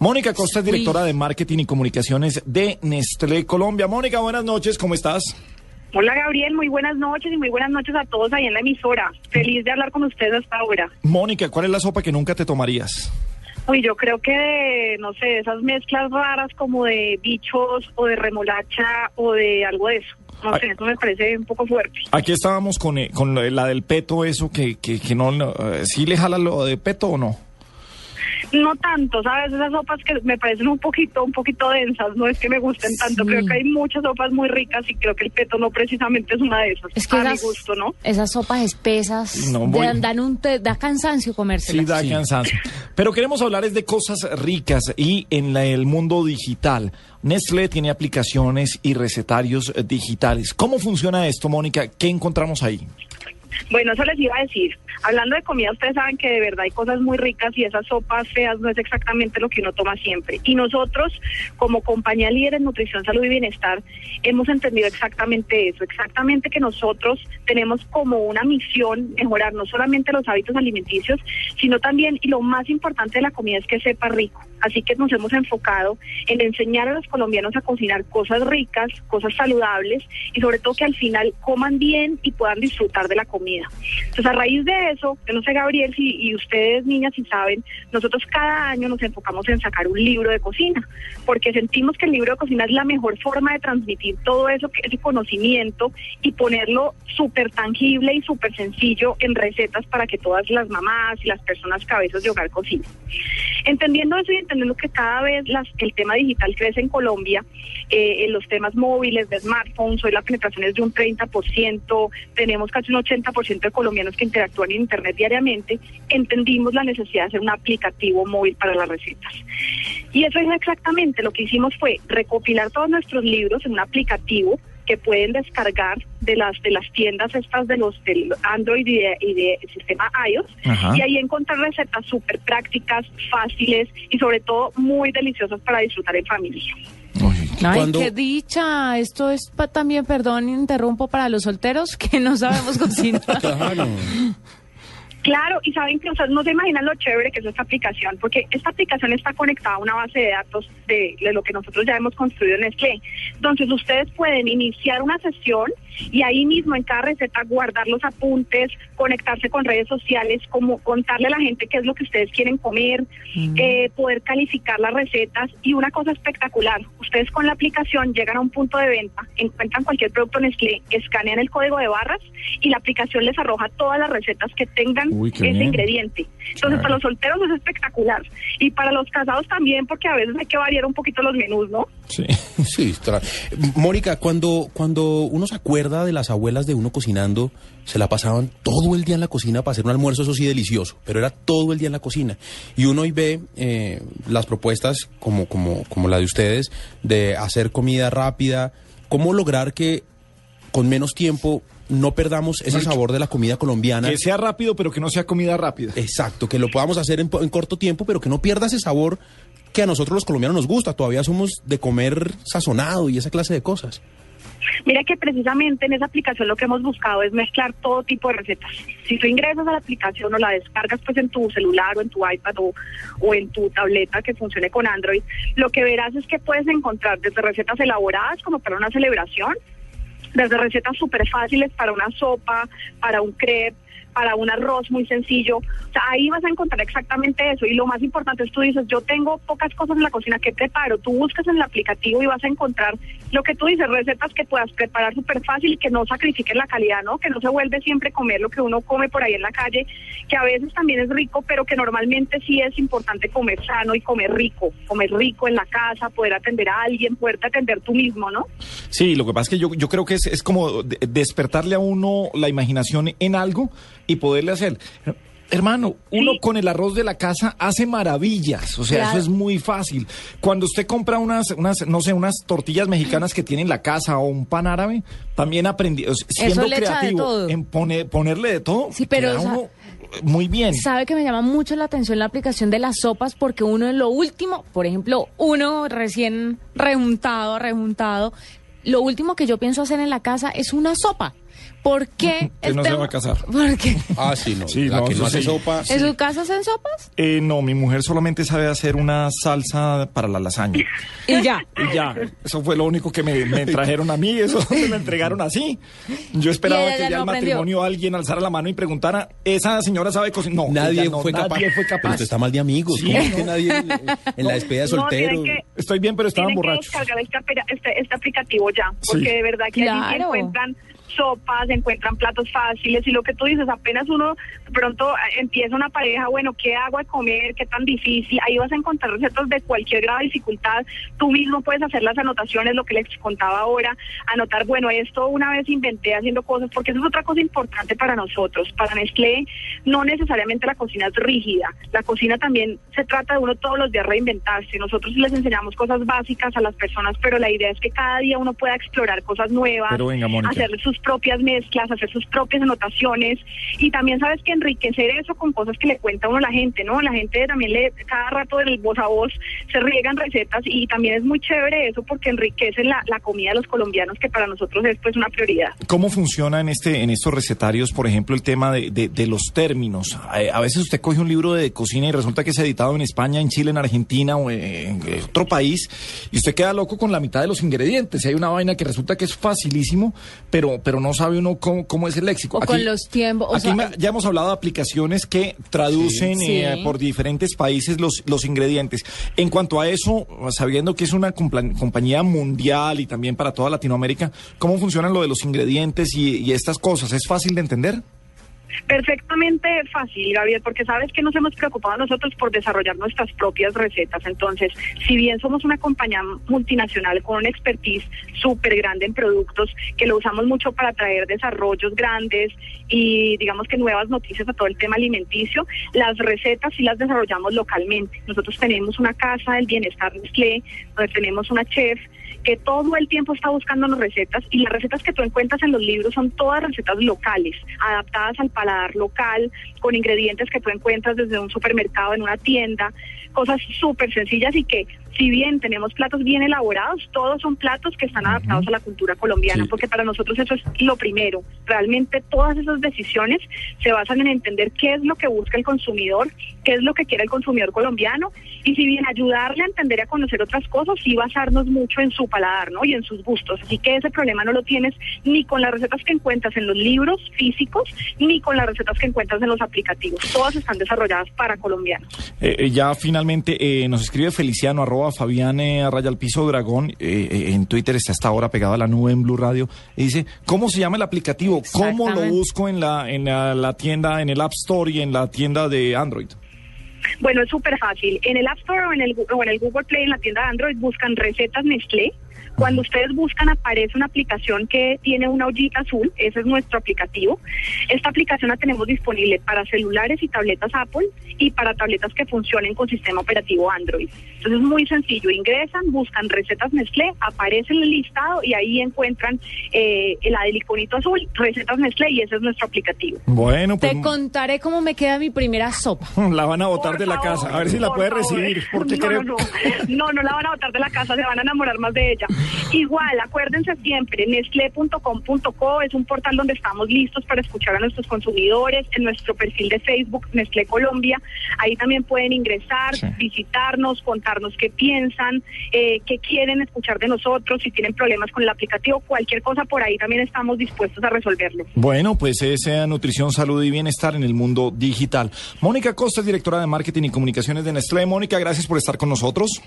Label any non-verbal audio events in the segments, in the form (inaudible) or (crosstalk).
Mónica Costa es directora de marketing y comunicaciones de Nestlé Colombia. Mónica, buenas noches, ¿cómo estás? Hola Gabriel, muy buenas noches y muy buenas noches a todos ahí en la emisora. Feliz de hablar con ustedes hasta ahora. Mónica, ¿cuál es la sopa que nunca te tomarías? Uy, yo creo que de, no sé, esas mezclas raras como de bichos o de remolacha o de algo de eso. No sé, eso me parece un poco fuerte. Aquí estábamos con, eh, con la del peto, eso que, que, que no, no, eh, ¿sí le jala lo de peto o no? No tanto, ¿sabes? Esas sopas que me parecen un poquito, un poquito densas, no es que me gusten tanto. Creo que hay muchas sopas muy ricas y creo que el peto no precisamente es una de esas. Es que a esas, mi gusto, ¿no? Esas sopas espesas No, voy- dan, dan un te- da cansancio Sí, comérselas. da cansancio. Pero queremos hablar es de cosas ricas y en la- el mundo digital. Nestlé tiene aplicaciones y recetarios digitales. ¿Cómo funciona esto, Mónica? ¿Qué encontramos ahí? Bueno, eso les iba a decir. Hablando de comida, ustedes saben que de verdad hay cosas muy ricas y esas sopas feas no es exactamente lo que uno toma siempre. Y nosotros, como compañía líder en nutrición, salud y bienestar, hemos entendido exactamente eso, exactamente que nosotros tenemos como una misión mejorar no solamente los hábitos alimenticios, sino también, y lo más importante de la comida es que sepa rico. Así que nos hemos enfocado en enseñar a los colombianos a cocinar cosas ricas, cosas saludables y sobre todo que al final coman bien y puedan disfrutar de la comida. Entonces, a raíz de eso, yo no sé, Gabriel, si, y ustedes, niñas, si saben, nosotros cada año nos enfocamos en sacar un libro de cocina, porque sentimos que el libro de cocina es la mejor forma de transmitir todo eso, ese conocimiento y ponerlo súper tangible y súper sencillo en recetas para que todas las mamás y las personas cabezas de hogar cocinen. Entendiendo eso y entendiendo que cada vez las, el tema digital crece en Colombia, eh, en los temas móviles, de smartphones, hoy la penetración es de un 30%, tenemos casi un 80% de colombianos que interactúan en Internet diariamente, entendimos la necesidad de hacer un aplicativo móvil para las recetas. Y eso es exactamente lo que hicimos fue recopilar todos nuestros libros en un aplicativo que pueden descargar de las de las tiendas estas de los del Android y de, y de sistema iOS Ajá. y ahí encontrar recetas súper prácticas, fáciles y sobre todo muy deliciosas para disfrutar en familia. Ay, Cuando- qué dicha. Esto es pa- también, perdón, interrumpo para los solteros que no sabemos cocinar. (laughs) Claro. Claro, y saben que o sea, no se imaginan lo chévere que es esta aplicación, porque esta aplicación está conectada a una base de datos de, de lo que nosotros ya hemos construido en Nestlé. Entonces ustedes pueden iniciar una sesión y ahí mismo en cada receta guardar los apuntes, conectarse con redes sociales, como contarle a la gente qué es lo que ustedes quieren comer, eh, poder calificar las recetas y una cosa espectacular, ustedes con la aplicación llegan a un punto de venta, encuentran cualquier producto Nestlé, escanean el código de barras y la aplicación les arroja todas las recetas que tengan Uy, ese bien. ingrediente. Entonces, Claro. para los solteros es espectacular. Y para los casados también, porque a veces hay que variar un poquito los menús, ¿no? sí. (laughs) Sí, tra- Mónica, cuando, cuando uno se acuerda de las abuelas de uno cocinando, se la pasaban todo el día en la cocina para hacer un almuerzo, eso sí, delicioso, pero era todo el día en la cocina. Y uno hoy ve eh, las propuestas como, como, como la de ustedes, de hacer comida rápida, cómo lograr que con menos tiempo no perdamos ese sabor de la comida colombiana. Que sea rápido, pero que no sea comida rápida. Exacto, que lo podamos hacer en, po- en corto tiempo, pero que no pierda ese sabor que a nosotros los colombianos nos gusta. Todavía somos de comer sazonado y esa clase de cosas. Mira que precisamente en esa aplicación lo que hemos buscado es mezclar todo tipo de recetas. Si tú ingresas a la aplicación o la descargas pues en tu celular o en tu iPad o, o en tu tableta que funcione con Android, lo que verás es que puedes encontrar desde recetas elaboradas como para una celebración, desde recetas súper fáciles para una sopa, para un crepe, para un arroz muy sencillo. O sea, ahí vas a encontrar exactamente eso. Y lo más importante es tú dices, yo tengo pocas cosas en la cocina, ¿qué preparo? Tú buscas en el aplicativo y vas a encontrar lo que tú dices, recetas que puedas preparar súper fácil y que no sacrifiquen la calidad, ¿no? Que no se vuelve siempre comer lo que uno come por ahí en la calle, que a veces también es rico, pero que normalmente sí es importante comer sano y comer rico, comer rico en la casa, poder atender a alguien, poderte atender tú mismo, ¿no? Sí, lo que pasa es que yo, yo creo que es, es como de- despertarle a uno la imaginación en algo y poderle hacer. Hermano, uno Sí. con el arroz de la casa hace maravillas, o sea, Claro. eso es muy fácil. Cuando usted compra unas, unas, no sé, unas tortillas mexicanas que tiene en la casa o un pan árabe, también aprendí, o sea, siendo creativo en pone- ponerle de todo, Sí, pero, queda o sea, uno muy bien. Sabe que me llama mucho la atención la aplicación de las sopas porque uno en lo último, por ejemplo, uno recién rejuntado, rejuntado, lo último que yo pienso hacer en la casa es una sopa. ¿Por qué? (laughs) Que no se va a casar. (laughs) ¿Por qué? Ah, sí, no. Sí, la no, que no hace sí. sopa. ¿En su casa hacen sopas? Eh, no, mi mujer solamente sabe hacer una salsa para la lasaña. Y ya. Y ya, eso fue lo único que me, me trajeron a mí, eso (laughs) me lo entregaron así. Yo esperaba ella que ya aprendió. matrimonio alguien alzara la mano y preguntara, ¿esa señora sabe cocinar? No, Nadie no, fue capaz. nadie fue Pero capaz. usted está mal de amigos. Sí, ¿Cómo es que nadie en, la despedida de soltero? que- Estoy bien, pero estaban Tienen que borrachos. descargar este, este, este aplicativo ya, porque Sí. de verdad que allí se Claro. encuentran sopas, se encuentran platos fáciles y lo que tú dices, apenas uno de pronto eh, empieza una pareja, bueno, ¿qué hago de comer? ¿Qué tan difícil? Ahí vas a encontrar recetas de cualquier grado de dificultad. Tú mismo puedes hacer las anotaciones, lo que les contaba ahora, anotar, bueno, esto una vez inventé haciendo cosas, porque eso es otra cosa importante para nosotros. Para Nestlé, no necesariamente la cocina es rígida. La cocina también se trata de uno todos los días reinventarse. Nosotros les enseñamos cosas básicas a las personas, pero la idea es que cada día uno pueda explorar cosas nuevas, venga, hacer sus propias mezclas, hacer sus propias anotaciones y también sabes que enriquecer eso con cosas que le cuenta uno a la gente, ¿no? La gente también le, cada rato del voz a voz se riegan recetas y también es muy chévere eso porque enriquecen la, la comida de los colombianos que para nosotros es pues una prioridad. ¿Cómo funciona en este en estos recetarios, por ejemplo, el tema de, de- los términos? Eh, A veces usted coge un libro de cocina y resulta que es editado en España, en Chile, en Argentina o en otro país y usted queda loco con la mitad de los ingredientes. Y hay una vaina que resulta que es facilísimo, pero no sabe uno cómo, cómo es el léxico. O con los tiempos, o aquí sea- me- ya hemos hablado de aplicaciones que traducen Sí. eh, por diferentes países los, los ingredientes. En cuanto a eso, sabiendo que es una compañía mundial y también para toda Latinoamérica, ¿cómo funcionan lo de los ingredientes y, y estas cosas? ¿Es fácil de entender? Perfectamente fácil, Gabriel, porque sabes que nos hemos preocupado nosotros por desarrollar nuestras propias recetas. Entonces, si bien somos una compañía multinacional con una expertise súper grande en productos, que lo usamos mucho para traer desarrollos grandes y digamos que nuevas noticias a todo el tema alimenticio, las recetas sí las desarrollamos localmente. Nosotros tenemos una casa del bienestar Nestlé, donde tenemos una chef que todo el tiempo está buscando recetas y las recetas que tú encuentras en los libros son todas recetas locales, adaptadas al paladar local, con ingredientes que tú encuentras desde un supermercado, en una tienda, cosas súper sencillas y que si bien tenemos platos bien elaborados, todos son platos que están adaptados a la cultura colombiana, Sí. porque para nosotros eso es lo primero. Realmente todas esas decisiones se basan en entender qué es lo que busca el consumidor, qué es lo que quiere el consumidor colombiano, y si bien ayudarle a entender y a conocer otras cosas, sí basarnos mucho en su paladar, ¿no? Y en sus gustos. Así que ese problema no lo tienes ni con las recetas que encuentras en los libros físicos, ni con las recetas que encuentras en los aplicativos. Todas están desarrolladas para colombianos. Eh, eh, ya finalmente eh, nos escribe Feliciano, arroba Fabián eh, raya al piso dragón, eh, eh, en Twitter está hasta ahora pegado a la nube en Blue Radio, y dice, ¿cómo se llama el aplicativo? ¿Cómo lo busco en la, en la, la tienda, en el App Store y en la tienda de Android? Bueno, es súper fácil. En el App Store o en el, o en el Google Play, en la tienda de Android, buscan recetas Nestlé. Cuando ustedes buscan, aparece una aplicación que tiene una ollita azul. Ese es nuestro aplicativo. Esta aplicación la tenemos disponible para celulares y tabletas Apple y para tabletas que funcionen con sistema operativo Android. Entonces es muy sencillo. Ingresan, buscan recetas Nestlé, aparece en el listado y ahí encuentran eh, la del iconito azul, recetas Nestlé, y ese es nuestro aplicativo. Bueno, pues Te contaré cómo me queda mi primera sopa. (laughs) la van a botar Por de la casa, a ver si la puede favor. recibir, porque no, creo... no, no, no, no la van a botar de la casa, se van a enamorar más de ella. Igual, acuérdense siempre, nestle.com.co es un portal donde estamos listos para escuchar a nuestros consumidores, en nuestro perfil de Facebook, Nestlé Colombia, ahí también pueden ingresar, Sí. visitarnos, contarnos qué piensan, eh, qué quieren escuchar de nosotros, si tienen problemas con el aplicativo, cualquier cosa por ahí también estamos dispuestos a resolverlo. Bueno, pues es eh, nutrición, salud y bienestar en el mundo digital. Mónica Costa directora de marketing y comunicaciones de Nestlé. Mónica, gracias por estar con nosotros.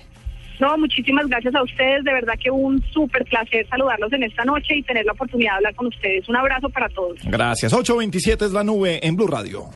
No, muchísimas gracias a ustedes. De verdad que un súper placer saludarlos en esta noche y tener la oportunidad de hablar con ustedes. Un abrazo para todos. Gracias. 827 es la nube en Blue Radio.